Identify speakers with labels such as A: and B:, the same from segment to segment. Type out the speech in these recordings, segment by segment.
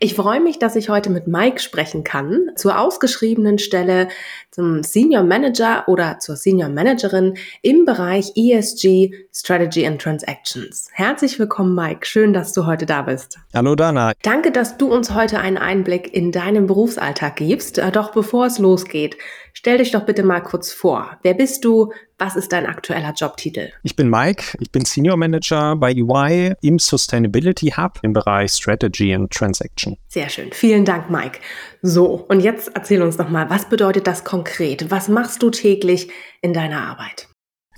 A: Ich freue mich, dass ich heute mit Mike sprechen kann zur ausgeschriebenen Stelle zum Senior Manager oder zur Senior Managerin im Bereich ESG Strategy and Transactions. Herzlich willkommen, Mike. Schön, dass du heute da bist.
B: Hallo, Dana.
A: Danke, dass du uns heute einen Einblick in deinen Berufsalltag gibst. Äh, doch bevor es losgeht, stell dich doch bitte mal kurz vor. Wer bist du? Was ist dein aktueller Jobtitel?
B: Ich bin Mike, ich bin Senior Manager bei EY im Sustainability Hub im Bereich Strategy and Transaction.
A: Sehr schön. Vielen Dank, Mike. So, und jetzt erzähl uns doch mal, was bedeutet das konkret? Was machst du täglich in deiner Arbeit?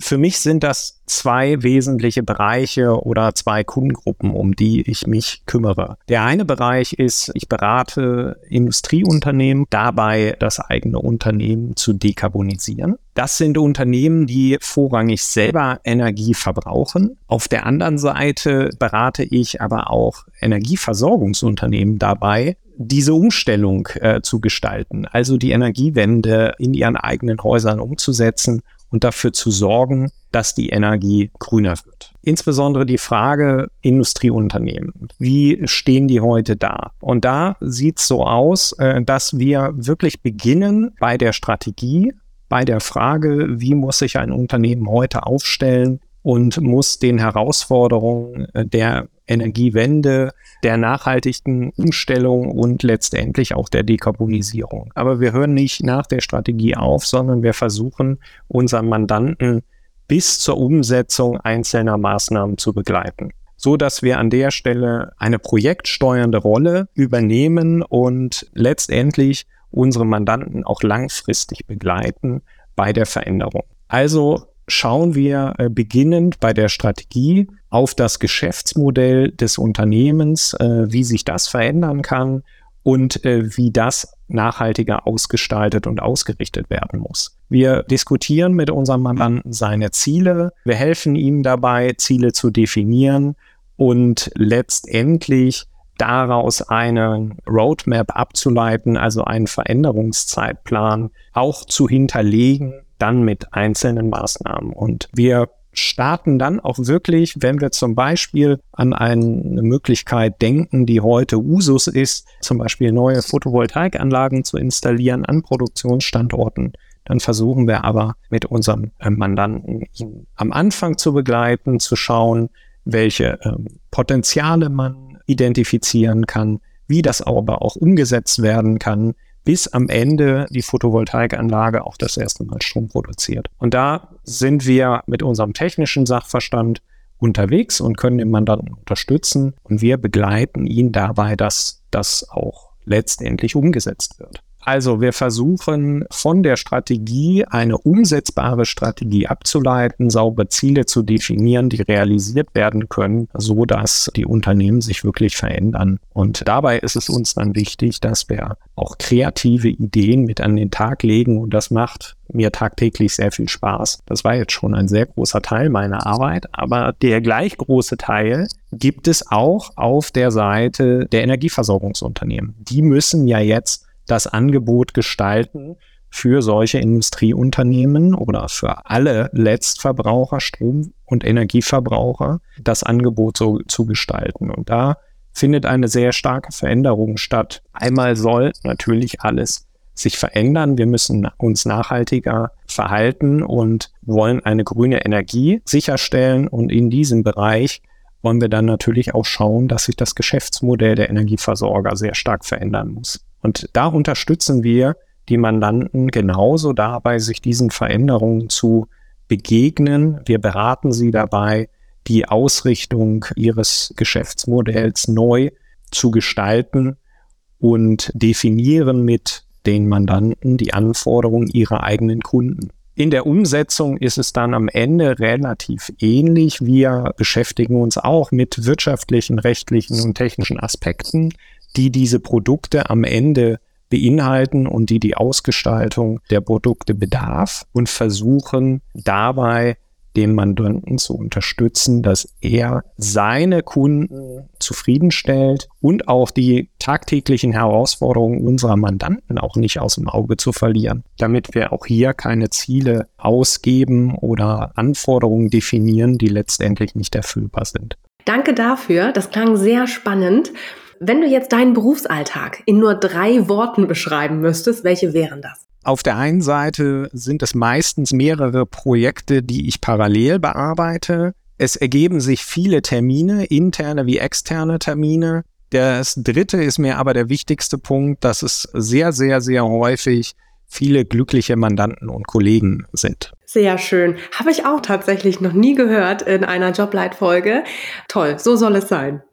B: Für mich sind das zwei wesentliche Bereiche oder zwei Kundengruppen, um die ich mich kümmere. Der eine Bereich ist, ich berate Industrieunternehmen dabei, das eigene Unternehmen zu dekarbonisieren. Das sind Unternehmen, die vorrangig selber Energie verbrauchen. Auf der anderen Seite berate ich aber auch Energieversorgungsunternehmen dabei, diese Umstellung äh, zu gestalten, also die Energiewende in ihren eigenen Häusern umzusetzen und dafür zu sorgen, dass die Energie grüner wird. Insbesondere die Frage Industrieunternehmen. Wie stehen die heute da? Und da sieht es so aus, äh, dass wir wirklich beginnen bei der Strategie, bei der Frage, wie muss sich ein Unternehmen heute aufstellen und muss den Herausforderungen äh, der Energiewende, der nachhaltigen Umstellung und letztendlich auch der Dekarbonisierung. Aber wir hören nicht nach der Strategie auf, sondern wir versuchen unseren Mandanten bis zur Umsetzung einzelner Maßnahmen zu begleiten so dass wir an der Stelle eine projektsteuernde Rolle übernehmen und letztendlich unsere Mandanten auch langfristig begleiten bei der Veränderung. Also schauen wir äh, beginnend bei der Strategie auf das Geschäftsmodell des Unternehmens, äh, wie sich das verändern kann und äh, wie das nachhaltiger ausgestaltet und ausgerichtet werden muss. Wir diskutieren mit unserem Mandanten seine Ziele. Wir helfen ihm dabei, Ziele zu definieren und letztendlich daraus eine Roadmap abzuleiten, also einen Veränderungszeitplan auch zu hinterlegen, dann mit einzelnen Maßnahmen. Und wir starten dann auch wirklich, wenn wir zum Beispiel an eine Möglichkeit denken, die heute Usus ist, zum Beispiel neue Photovoltaikanlagen zu installieren an Produktionsstandorten, dann versuchen wir aber mit unserem äh, Mandanten ihn am Anfang zu begleiten, zu schauen, welche ähm, Potenziale man identifizieren kann, wie das aber auch umgesetzt werden kann, bis am Ende die Photovoltaikanlage auch das erste Mal Strom produziert. Und da sind wir mit unserem technischen Sachverstand unterwegs und können den Mandanten unterstützen und wir begleiten ihn dabei, dass das auch letztendlich umgesetzt wird. Also wir versuchen von der Strategie eine umsetzbare Strategie abzuleiten, saubere Ziele zu definieren, die realisiert werden können, so dass die Unternehmen sich wirklich verändern. Und dabei ist es uns dann wichtig, dass wir auch kreative Ideen mit an den Tag legen und das macht mir tagtäglich sehr viel Spaß. Das war jetzt schon ein sehr großer Teil meiner Arbeit, aber der gleich große Teil gibt es auch auf der Seite der Energieversorgungsunternehmen. Die müssen ja jetzt das Angebot gestalten für solche Industrieunternehmen oder für alle Letztverbraucher, Strom- und Energieverbraucher, das Angebot so zu gestalten. Und da findet eine sehr starke Veränderung statt. Einmal soll natürlich alles sich verändern. Wir müssen uns nachhaltiger verhalten und wollen eine grüne Energie sicherstellen. Und in diesem Bereich wollen wir dann natürlich auch schauen, dass sich das Geschäftsmodell der Energieversorger sehr stark verändern muss. Und da unterstützen wir die Mandanten genauso dabei, sich diesen Veränderungen zu begegnen. Wir beraten sie dabei, die Ausrichtung ihres Geschäftsmodells neu zu gestalten und definieren mit den Mandanten die Anforderungen ihrer eigenen Kunden. In der Umsetzung ist es dann am Ende relativ ähnlich. Wir beschäftigen uns auch mit wirtschaftlichen, rechtlichen und technischen Aspekten, die diese Produkte am Ende beinhalten und die die Ausgestaltung der Produkte bedarf und versuchen dabei dem Mandanten zu unterstützen, dass er seine Kunden zufriedenstellt und auch die tagtäglichen Herausforderungen unserer Mandanten auch nicht aus dem Auge zu verlieren, damit wir auch hier keine Ziele ausgeben oder Anforderungen definieren, die letztendlich nicht erfüllbar sind.
A: Danke dafür, das klang sehr spannend. Wenn du jetzt deinen Berufsalltag in nur drei Worten beschreiben müsstest, welche wären das?
B: Auf der einen Seite sind es meistens mehrere Projekte, die ich parallel bearbeite. Es ergeben sich viele Termine, interne wie externe Termine. Das dritte ist mir aber der wichtigste Punkt, dass es sehr, sehr, sehr häufig viele glückliche Mandanten und Kollegen sind.
A: Sehr schön. Habe ich auch tatsächlich noch nie gehört in einer Joblight-Folge. Toll, so soll es sein.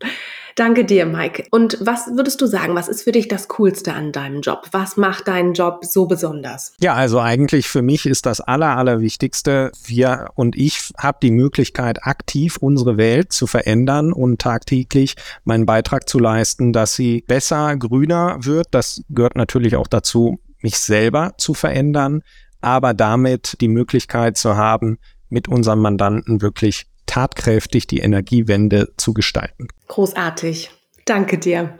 A: Danke dir, Mike. Und was würdest du sagen, was ist für dich das Coolste an deinem Job? Was macht deinen Job so besonders?
B: Ja, also eigentlich für mich ist das Aller, Allerwichtigste, wir und ich habe die Möglichkeit, aktiv unsere Welt zu verändern und tagtäglich meinen Beitrag zu leisten, dass sie besser, grüner wird. Das gehört natürlich auch dazu, mich selber zu verändern, aber damit die Möglichkeit zu haben, mit unserem Mandanten wirklich tatkräftig die Energiewende zu gestalten.
A: Großartig. Danke dir.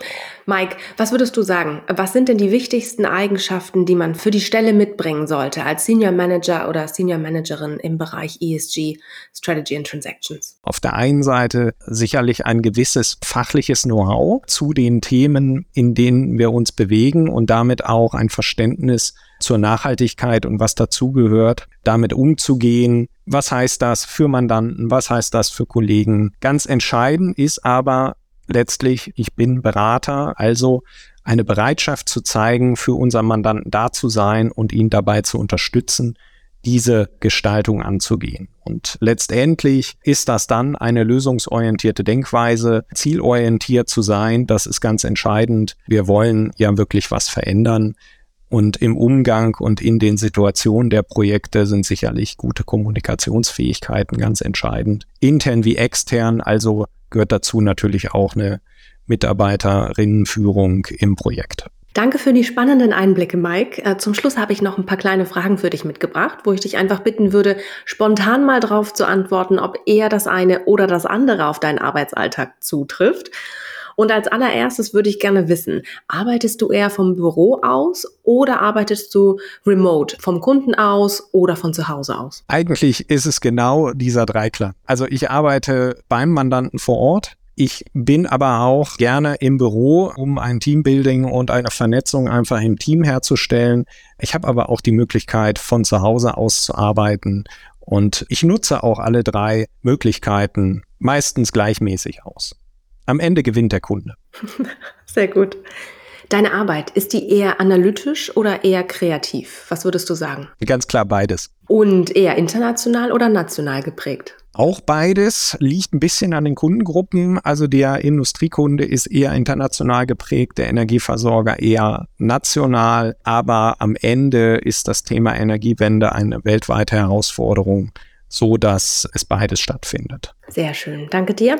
A: Mike, was würdest du sagen? Was sind denn die wichtigsten Eigenschaften, die man für die Stelle mitbringen sollte als Senior Manager oder Senior Managerin im Bereich ESG, Strategy and Transactions?
B: Auf der einen Seite sicherlich ein gewisses fachliches Know-how zu den Themen, in denen wir uns bewegen und damit auch ein Verständnis zur Nachhaltigkeit und was dazugehört, damit umzugehen. Was heißt das für Mandanten? Was heißt das für Kollegen? Ganz entscheidend ist aber letztlich, ich bin Berater, also eine Bereitschaft zu zeigen, für unseren Mandanten da zu sein und ihn dabei zu unterstützen, diese Gestaltung anzugehen. Und letztendlich ist das dann eine lösungsorientierte Denkweise, zielorientiert zu sein. Das ist ganz entscheidend. Wir wollen ja wirklich was verändern. Und im Umgang und in den Situationen der Projekte sind sicherlich gute Kommunikationsfähigkeiten ganz entscheidend. Intern wie extern, also gehört dazu natürlich auch eine Mitarbeiterinnenführung im Projekt.
A: Danke für die spannenden Einblicke, Mike. Äh, zum Schluss habe ich noch ein paar kleine Fragen für dich mitgebracht, wo ich dich einfach bitten würde, spontan mal drauf zu antworten, ob eher das eine oder das andere auf deinen Arbeitsalltag zutrifft. Und als allererstes würde ich gerne wissen, arbeitest du eher vom Büro aus oder arbeitest du remote, vom Kunden aus oder von zu Hause aus?
B: Eigentlich ist es genau dieser Dreiklang. Also ich arbeite beim Mandanten vor Ort. Ich bin aber auch gerne im Büro, um ein Teambuilding und eine Vernetzung einfach im Team herzustellen. Ich habe aber auch die Möglichkeit, von zu Hause aus zu arbeiten. Und ich nutze auch alle drei Möglichkeiten meistens gleichmäßig aus. Am Ende gewinnt der Kunde.
A: Sehr gut. Deine Arbeit, ist die eher analytisch oder eher kreativ? Was würdest du sagen?
B: Ganz klar beides.
A: Und eher international oder national geprägt?
B: Auch beides liegt ein bisschen an den Kundengruppen. Also der Industriekunde ist eher international geprägt, der Energieversorger eher national. Aber am Ende ist das Thema Energiewende eine weltweite Herausforderung, so dass es beides stattfindet.
A: Sehr schön. Danke dir.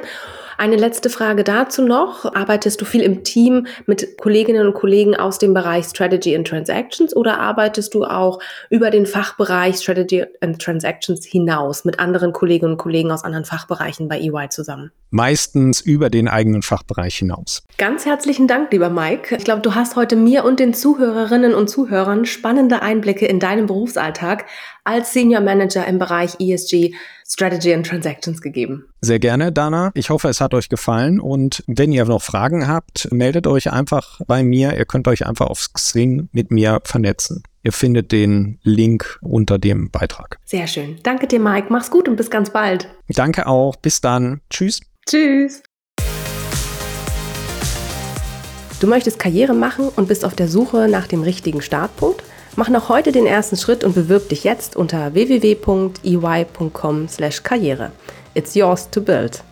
A: Eine letzte Frage dazu noch. Arbeitest du viel im Team mit Kolleginnen und Kollegen aus dem Bereich Strategy and Transactions oder arbeitest du auch über den Fachbereich Strategy and Transactions hinaus mit anderen Kolleginnen und Kollegen aus anderen Fachbereichen bei EY zusammen?
B: Meistens über den eigenen Fachbereich hinaus.
A: Ganz herzlichen Dank, lieber Mike. Ich glaube, du hast heute mir und den Zuhörerinnen und Zuhörern spannende Einblicke in deinen Berufsalltag als Senior Manager im Bereich ESG Strategy and Transactions gegeben.
B: Sehr gerne, Dana. Ich hoffe, es hat euch gefallen und wenn ihr noch Fragen habt, meldet euch einfach bei mir. Ihr könnt euch einfach auf Xing mit mir vernetzen. Ihr findet den Link unter dem Beitrag.
A: Sehr schön. Danke dir, Mike. Mach's gut und bis ganz bald.
B: Danke auch. Bis dann. Tschüss.
A: Tschüss. Du möchtest Karriere machen und bist auf der Suche nach dem richtigen Startpunkt? Mach noch heute den ersten Schritt und bewirb dich jetzt unter www.ey.com/karriere. It's yours to build.